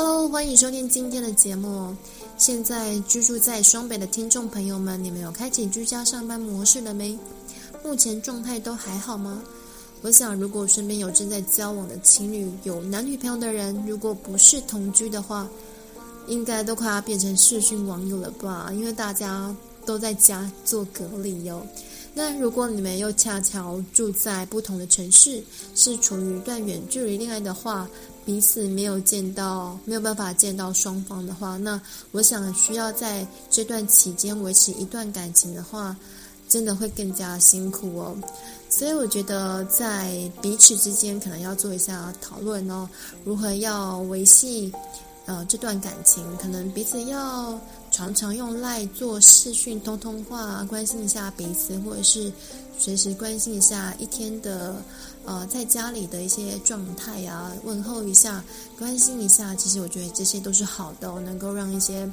Hello，欢迎收听今天的节目。现在居住在双北的听众朋友们，你们有开启居家上班模式了没？目前状态都还好吗？我想，如果身边有正在交往的情侣，有男女朋友的人，如果不是同居的话，应该都快要变成视讯网友了吧？因为大家都在家做隔离哟。那如果你们又恰巧住在不同的城市，是处于一段远距离恋爱的话，彼此没有见到，没有办法见到双方的话，那我想需要在这段期间维持一段感情的话，真的会更加辛苦哦。所以我觉得在彼此之间可能要做一下讨论哦，如何要维系呃这段感情，可能彼此要。常常用赖做视讯通通话，关心一下彼此，或者是随时关心一下一天的呃在家里的一些状态啊，问候一下，关心一下。其实我觉得这些都是好的，能够让一些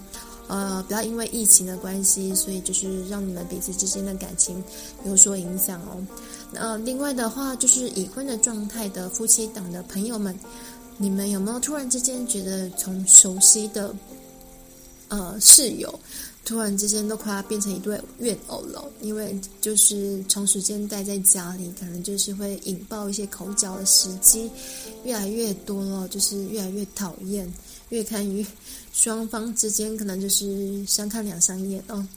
呃不要因为疫情的关系，所以就是让你们彼此之间的感情有所影响哦。那呃另外的话，就是已婚的状态的夫妻档的朋友们，你们有没有突然之间觉得从熟悉的？呃，室友突然之间都快要变成一对怨偶了，因为就是长时间待在家里，可能就是会引爆一些口角的时机越来越多了，就是越来越讨厌，越看越 双方之间可能就是相看两相厌哦。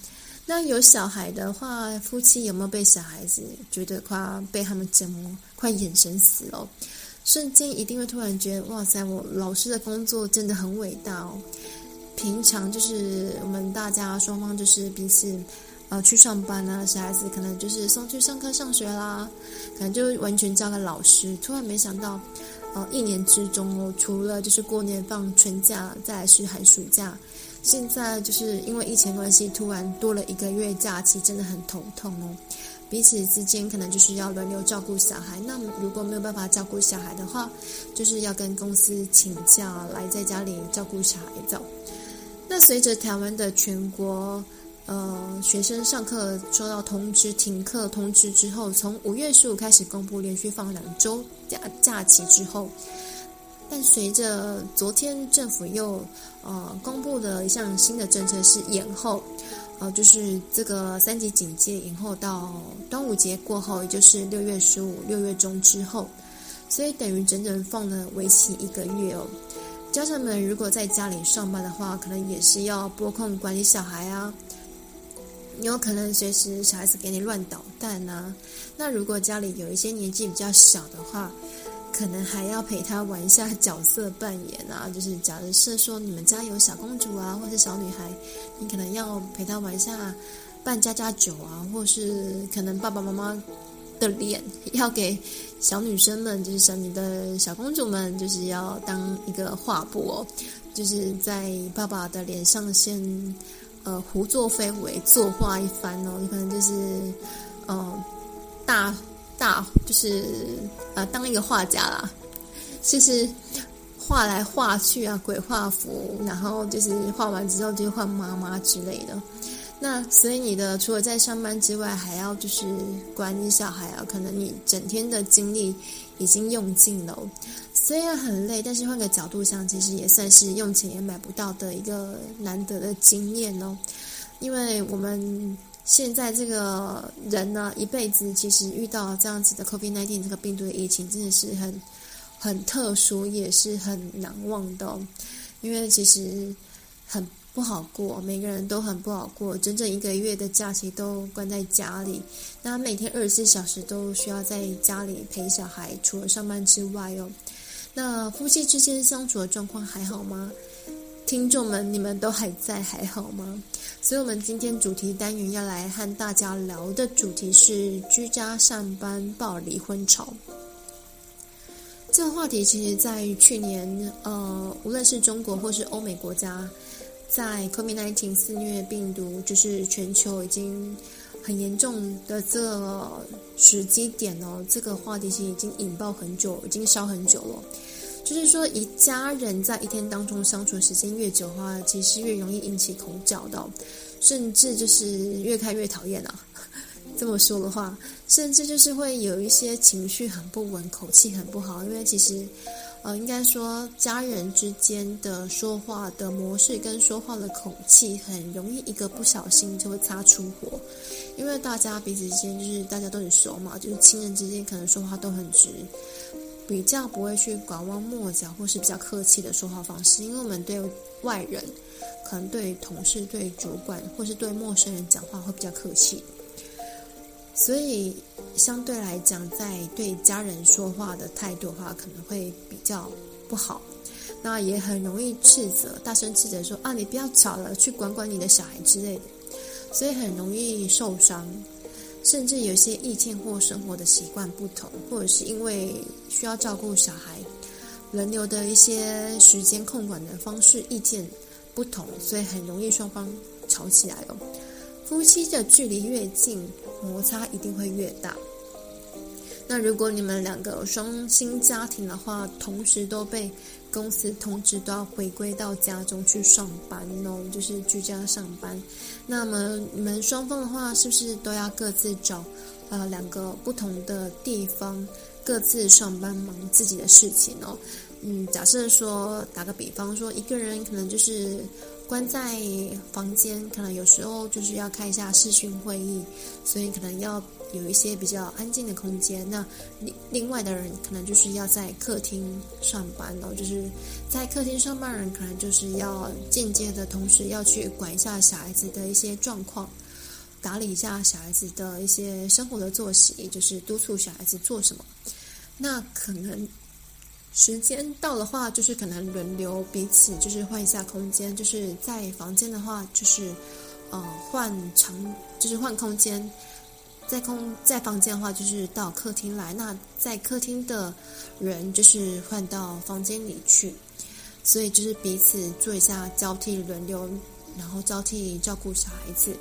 那有小孩的话，夫妻有没有被小孩子觉得快被他们折磨，快眼神死了？瞬间一定会突然觉得，哇塞，我老师的工作真的很伟大哦。平常就是我们大家双方就是彼此，呃，去上班啊，小孩子可能就是送去上课上学啦，可能就完全交给老师。突然没想到，呃，一年之中哦，除了就是过年放春假，再来是寒暑假，现在就是因为疫情关系，突然多了一个月假期，真的很头痛哦。彼此之间可能就是要轮流照顾小孩，那如果没有办法照顾小孩的话，就是要跟公司请假来在家里照顾小孩子。随着台湾的全国呃学生上课收到通知停课通知之后，从五月十五开始公布连续放两周假假期之后，但随着昨天政府又呃公布了一项新的政策是延后，呃就是这个三级警戒延后到端午节过后，也就是六月十五六月中之后，所以等于整整放了为期一个月哦。家长们如果在家里上班的话，可能也是要拨空管理小孩啊。有可能随时小孩子给你乱捣蛋啊。那如果家里有一些年纪比较小的话，可能还要陪他玩一下角色扮演啊。就是假设说你们家有小公主啊，或是小女孩，你可能要陪他玩一下扮家家酒啊，或是可能爸爸妈妈。的脸要给小女生们，就是像你的小公主们，就是要当一个画布哦，就是在爸爸的脸上先呃胡作非为，作画一番哦，你可能就是呃大大就是呃当一个画家啦，就是画来画去啊，鬼画符，然后就是画完之后就换妈妈之类的。那所以你的除了在上班之外，还要就是管理小孩啊，可能你整天的精力已经用尽了，虽然很累，但是换个角度想，其实也算是用钱也买不到的一个难得的经验哦。因为我们现在这个人呢，一辈子其实遇到这样子的 COVID-19 这个病毒的疫情，真的是很很特殊，也是很难忘的哦，因为其实很。不好过，每个人都很不好过。整整一个月的假期都关在家里，那每天二十四小时都需要在家里陪小孩，除了上班之外哦。那夫妻之间相处的状况还好吗？听众们，你们都还在还好吗？所以，我们今天主题单元要来和大家聊的主题是居家上班爆离婚潮。这个话题其实，在去年，呃，无论是中国或是欧美国家。在 COVID-19 肆虐病毒，就是全球已经很严重的这时机点哦，这个话题其实已经引爆很久，已经烧很久了。就是说，一家人在一天当中相处时间越久的话，其实越容易引起口角的，甚至就是越看越讨厌啊。这么说的话，甚至就是会有一些情绪很不稳，口气很不好，因为其实。呃，应该说家人之间的说话的模式跟说话的口气，很容易一个不小心就会擦出火。因为大家彼此之间就是大家都很熟嘛，就是亲人之间可能说话都很直，比较不会去拐弯抹角或是比较客气的说话方式。因为我们对外人，可能对同事、对主管或是对陌生人讲话会比较客气。所以相对来讲，在对家人说话的态度的话，可能会比较不好。那也很容易斥责，大声斥责说：“啊，你不要吵了，去管管你的小孩之类的。”所以很容易受伤，甚至有些意见或生活的习惯不同，或者是因为需要照顾小孩，轮流的一些时间控管的方式、意见不同，所以很容易双方吵起来哦。夫妻的距离越近，摩擦一定会越大。那如果你们两个双薪家庭的话，同时都被公司通知都要回归到家中去上班哦，就是居家上班。那么你们双方的话，是不是都要各自找呃两个不同的地方，各自上班忙自己的事情哦？嗯，假设说打个比方说，一个人可能就是。关在房间，可能有时候就是要开一下视讯会议，所以可能要有一些比较安静的空间。那另另外的人可能就是要在客厅上班了，就是在客厅上班的人可能就是要间接的同时要去管一下小孩子的一些状况，打理一下小孩子的一些生活的作息，就是督促小孩子做什么。那可能。时间到的话，就是可能轮流彼此，就是换一下空间。就是在房间的话，就是呃换长，就是换空间。在空在房间的话，就是到客厅来。那在客厅的人，就是换到房间里去。所以就是彼此做一下交替轮流，然后交替照顾小孩子。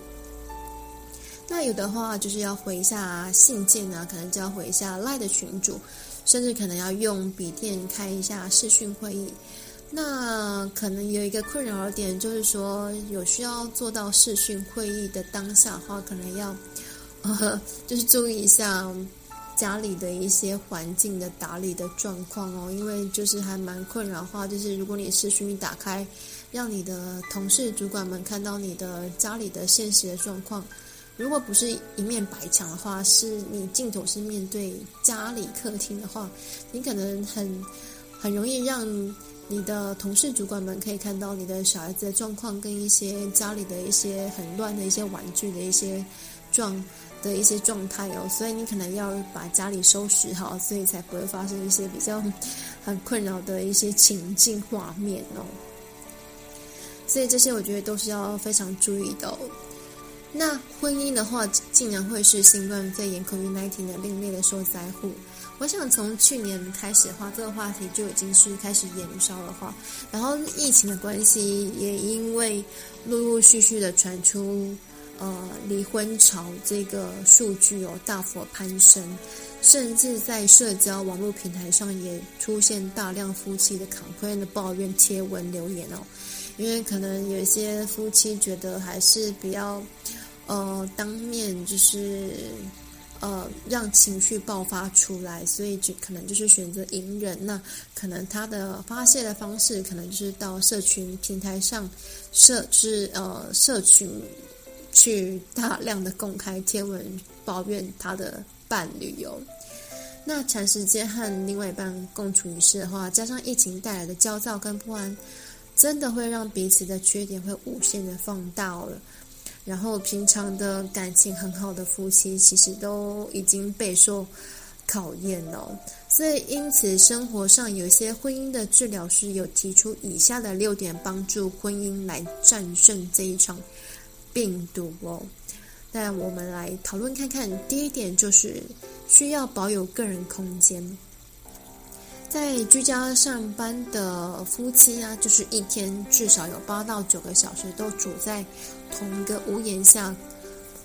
那有的话，就是要回一下信件啊，可能就要回一下赖的群主。甚至可能要用笔电开一下视讯会议，那可能有一个困扰的点，就是说有需要做到视讯会议的当下的话，可能要呃，就是注意一下家里的一些环境的打理的状况哦，因为就是还蛮困扰的话，就是如果你视讯一打开，让你的同事、主管们看到你的家里的现实的状况。如果不是一面白墙的话，是你镜头是面对家里客厅的话，你可能很很容易让你的同事、主管们可以看到你的小孩子的状况，跟一些家里的一些很乱的一些玩具的一些状的一些状态哦，所以你可能要把家里收拾好，所以才不会发生一些比较很困扰的一些情境画面哦。所以这些我觉得都是要非常注意的。那婚姻的话，竟然会是新冠肺炎 COVID-19 的另类的受灾户。我想从去年开始的话，这个话题就已经是开始延烧的话，然后疫情的关系，也因为陆陆续续的传出，呃，离婚潮这个数据哦大幅攀升，甚至在社交网络平台上也出现大量夫妻的抗怨的抱怨贴文留言哦。因为可能有一些夫妻觉得还是比较，呃，当面就是，呃，让情绪爆发出来，所以就可能就是选择隐忍。那可能他的发泄的方式，可能就是到社群平台上，社就是呃社群去大量的公开贴文抱怨他的伴侣哟。那长时间和另外一半共处一室的话，加上疫情带来的焦躁跟不安。真的会让彼此的缺点会无限的放大了，然后平常的感情很好的夫妻，其实都已经备受考验了。所以，因此生活上有一些婚姻的治疗师有提出以下的六点，帮助婚姻来战胜这一场病毒哦。那我们来讨论看看，第一点就是需要保有个人空间。在居家上班的夫妻啊，就是一天至少有八到九个小时都处在同一个屋檐下，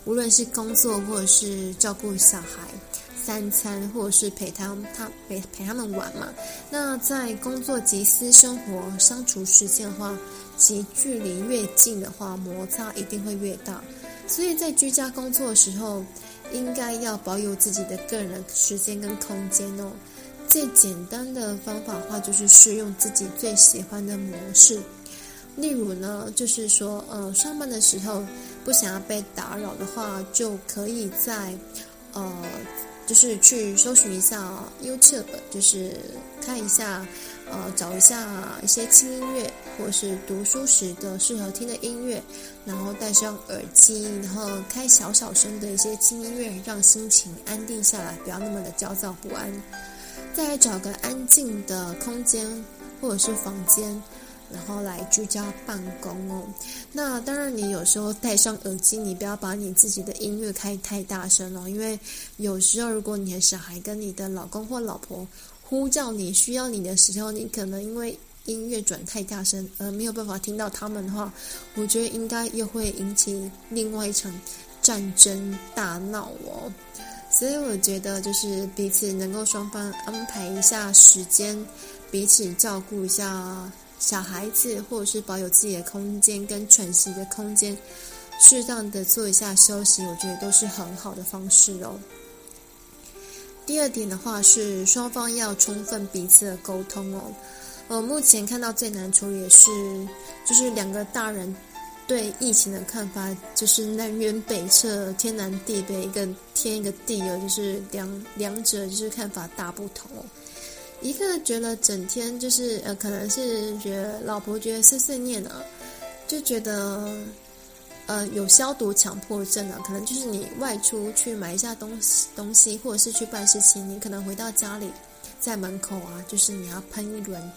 无论是工作或者是照顾小孩、三餐，或者是陪他他陪陪他们玩嘛。那在工作及私生活相处时间的话，其距离越近的话，摩擦一定会越大。所以在居家工作的时候，应该要保有自己的个人时间跟空间哦。最简单的方法的话，就是试用自己最喜欢的模式。例如呢，就是说，呃，上班的时候不想要被打扰的话，就可以在，呃，就是去搜寻一下 YouTube，就是看一下，呃，找一下一些轻音乐，或是读书时的适合听的音乐，然后戴上耳机，然后开小小声的一些轻音乐，让心情安定下来，不要那么的焦躁不安。再来找个安静的空间或者是房间。然后来居家办公哦。那当然，你有时候戴上耳机，你不要把你自己的音乐开太大声哦，因为有时候如果你的小孩跟你的老公或老婆呼叫你需要你的时候，你可能因为音乐转太大声而没有办法听到他们的话，我觉得应该又会引起另外一场战争大闹哦。所以我觉得就是彼此能够双方安排一下时间，彼此照顾一下。小孩子，或者是保有自己的空间跟喘息的空间，适当的做一下休息，我觉得都是很好的方式哦。第二点的话是双方要充分彼此的沟通哦。呃，目前看到最难处理的是，就是两个大人对疫情的看法，就是南辕北辙、天南地北，一个天一个地哦，就是两两者就是看法大不同。一个觉得整天就是呃，可能是觉得老婆觉得碎碎念啊，就觉得呃有消毒强迫症啊，可能就是你外出去买一下东西东西，或者是去办事情，你可能回到家里，在门口啊，就是你要喷一轮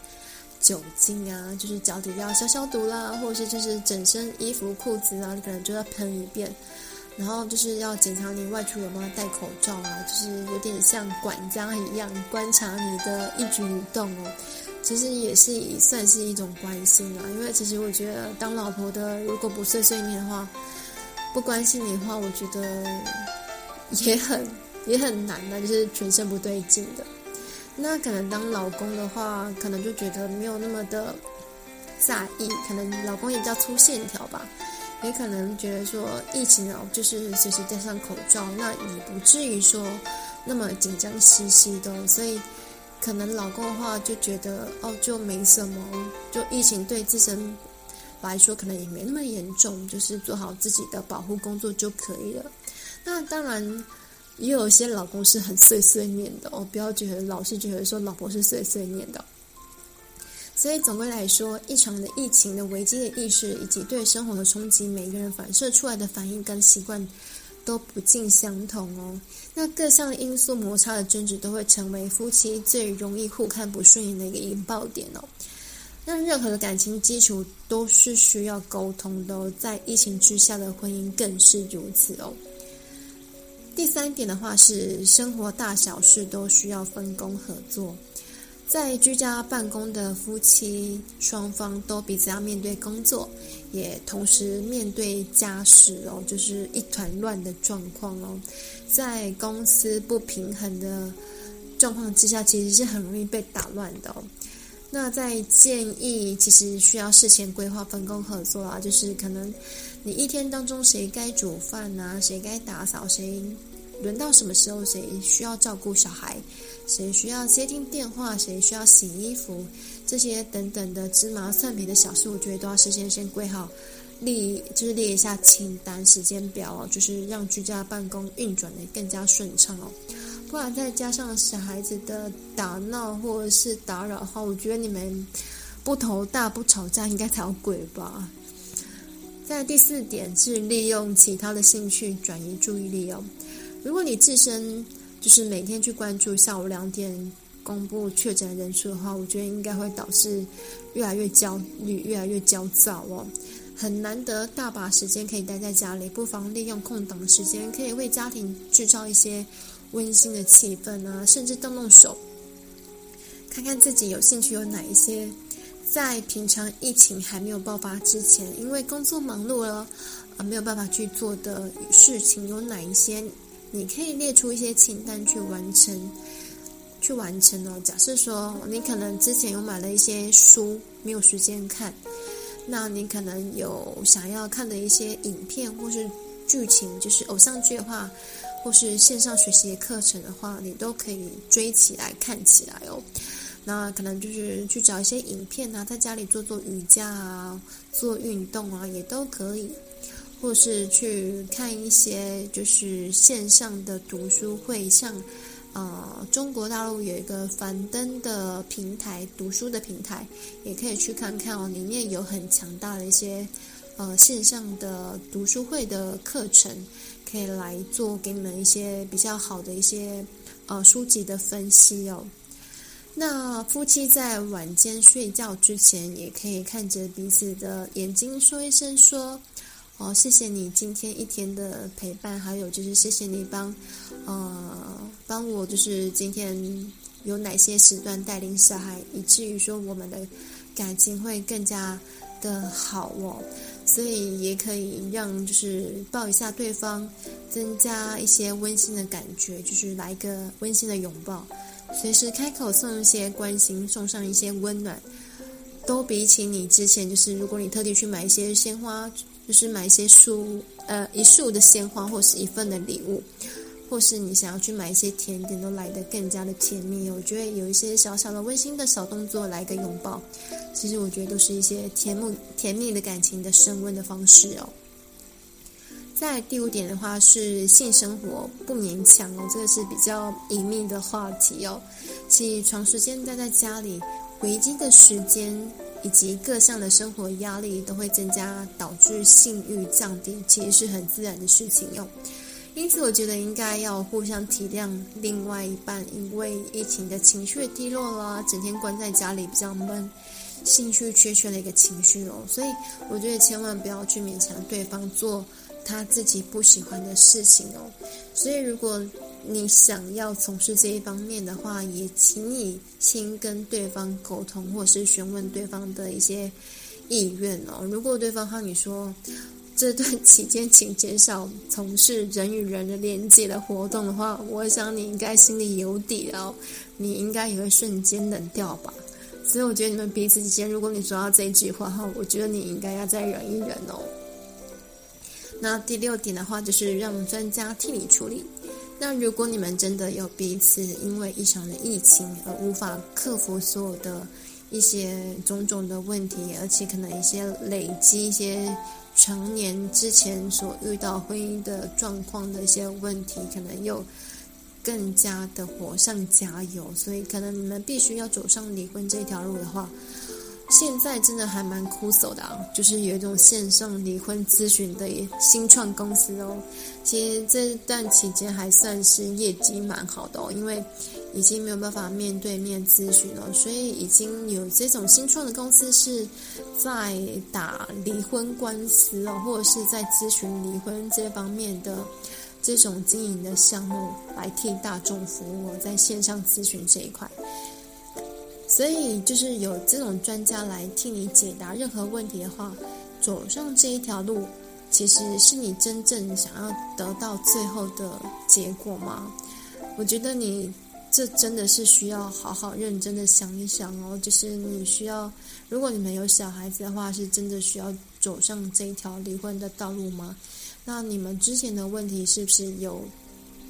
酒精啊，就是脚底要消消毒啦，或者是就是整身衣服裤子啊，你可能就要喷一遍。然后就是要检查你外出有没有戴口罩啊，就是有点像管家一样观察你的一举一动哦。其实也是算是一种关心啊，因为其实我觉得当老婆的如果不碎碎念的话，不关心你的话，我觉得也很也很难的，就是全身不对劲的。那可能当老公的话，可能就觉得没有那么的在意，可能老公也比较粗线条吧。也可能觉得说疫情哦，就是随时戴上口罩，那也不至于说那么紧张兮兮的，所以可能老公的话就觉得哦，就没什么，就疫情对自身来说可能也没那么严重，就是做好自己的保护工作就可以了。那当然也有一些老公是很碎碎念的哦，不要觉得老是觉得说老婆是碎碎念的。所以总归来说，一场的疫情的危机的意识，以及对生活的冲击，每个人反射出来的反应跟习惯都不尽相同哦。那各项因素摩擦的争执，都会成为夫妻最容易互看不顺眼的一个引爆点哦。那任何的感情基础都是需要沟通的哦，在疫情之下的婚姻更是如此哦。第三点的话是，生活大小事都需要分工合作。在居家办公的夫妻双方都彼此要面对工作，也同时面对家事哦，就是一团乱的状况哦。在公司不平衡的状况之下，其实是很容易被打乱的哦。那在建议，其实需要事前规划、分工合作啊，就是可能你一天当中谁该煮饭啊，谁该打扫，谁轮到什么时候，谁需要照顾小孩。谁需要接听电话？谁需要洗衣服？这些等等的芝麻蒜皮的小事，我觉得都要事先先规好，列就是列一下清单、时间表哦，就是让居家办公运转的更加顺畅哦。不然再加上小孩子的打闹或者是打扰的话，我觉得你们不头大不吵架应该才有鬼吧。在第四点是利用其他的兴趣转移注意力哦。如果你自身就是每天去关注下午两点公布确诊人数的话，我觉得应该会导致越来越焦虑、越来越焦躁哦。很难得大把时间可以待在家里，不妨利用空档的时间，可以为家庭制造一些温馨的气氛啊，甚至动动手，看看自己有兴趣有哪一些，在平常疫情还没有爆发之前，因为工作忙碌了啊，没有办法去做的事情有哪一些。你可以列出一些清单去完成，去完成哦。假设说你可能之前有买了一些书，没有时间看，那你可能有想要看的一些影片或是剧情，就是偶像剧的话，或是线上学习的课程的话，你都可以追起来看起来哦。那可能就是去找一些影片啊，在家里做做瑜伽啊，做运动啊，也都可以。或是去看一些就是线上的读书会，像呃中国大陆有一个樊登的平台，读书的平台，也可以去看看哦。里面有很强大的一些呃线上的读书会的课程，可以来做给你们一些比较好的一些呃书籍的分析哦。那夫妻在晚间睡觉之前，也可以看着彼此的眼睛说一声说。哦，谢谢你今天一天的陪伴，还有就是谢谢你帮，呃，帮我就是今天有哪些时段带领小孩，以至于说我们的感情会更加的好哦。所以也可以让就是抱一下对方，增加一些温馨的感觉，就是来一个温馨的拥抱，随时开口送一些关心，送上一些温暖，都比起你之前就是如果你特地去买一些鲜花。就是买一些束，呃，一束的鲜花，或是一份的礼物，或是你想要去买一些甜点，都来得更加的甜蜜。我觉得有一些小小的温馨的小动作，来个拥抱，其实我觉得都是一些甜蜜甜蜜的感情的升温的方式哦。在第五点的话是性生活不勉强哦，这个是比较隐秘的话题哦。其实长时间待在家里，维基的时间。以及各项的生活压力都会增加，导致性欲降低，其实是很自然的事情哟。因此，我觉得应该要互相体谅另外一半，因为疫情的情绪低落啦，整天关在家里比较闷，兴趣缺缺的一个情绪哦。所以，我觉得千万不要去勉强对方做他自己不喜欢的事情哦。所以，如果你想要从事这一方面的话，也请你先跟对方沟通，或是询问对方的一些意愿哦。如果对方和你说这段期间请减少从事人与人的连接的活动的话，我想你应该心里有底哦，你应该也会瞬间冷掉吧。所以我觉得你们彼此之间，如果你说到这一句话哈，我觉得你应该要再忍一忍哦。那第六点的话，就是让专家替你处理。那如果你们真的有彼此因为一场的疫情而无法克服所有的一些种种的问题，而且可能一些累积一些成年之前所遇到婚姻的状况的一些问题，可能又更加的火上加油，所以可能你们必须要走上离婚这条路的话。现在真的还蛮酷手的啊，就是有一种线上离婚咨询的新创公司哦。其实这段期间还算是业绩蛮好的哦，因为已经没有办法面对面咨询了，所以已经有这种新创的公司是在打离婚官司哦，或者是在咨询离婚这方面的这种经营的项目来替大众服务，在线上咨询这一块。所以，就是有这种专家来替你解答任何问题的话，走上这一条路，其实是你真正想要得到最后的结果吗？我觉得你这真的是需要好好认真的想一想哦。就是你需要，如果你们有小孩子的话，是真的需要走上这一条离婚的道路吗？那你们之前的问题是不是有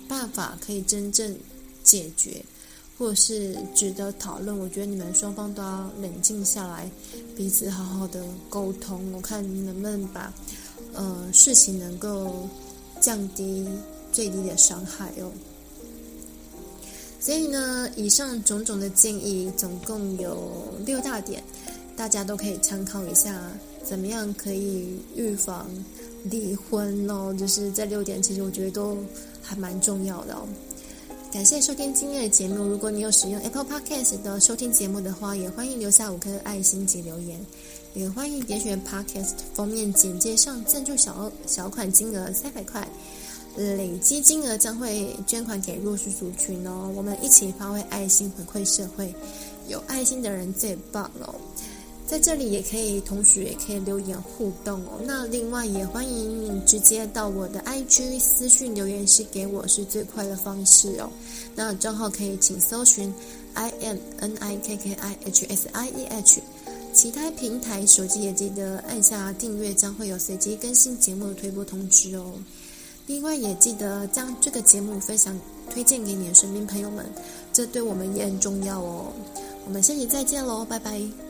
办法可以真正解决？或者是值得讨论，我觉得你们双方都要冷静下来，彼此好好的沟通，我看能不能把呃事情能够降低最低的伤害哦。所以呢，以上种种的建议总共有六大点，大家都可以参考一下，怎么样可以预防离婚哦？就是这六点，其实我觉得都还蛮重要的哦。感谢收听今天的节目。如果你有使用 Apple Podcast 的收听节目的话，也欢迎留下五颗爱心及留言。也欢迎点选 Podcast 封面简介上赞助小小款金额三百块，累积金额将会捐款给弱势族群哦。我们一起发挥爱心回馈社会，有爱心的人最棒哦。在这里也可以，同时也可以留言互动哦。那另外也欢迎你直接到我的 IG 私讯留言，是给我是最快的方式哦。那账号可以请搜寻 I M N I K K I H S I E H。其他平台手机也记得按下订阅，将会有随机更新节目的推播通知哦。另外也记得将这个节目分享推荐给你的身边朋友们，这对我们也很重要哦。我们下期再见喽，拜拜。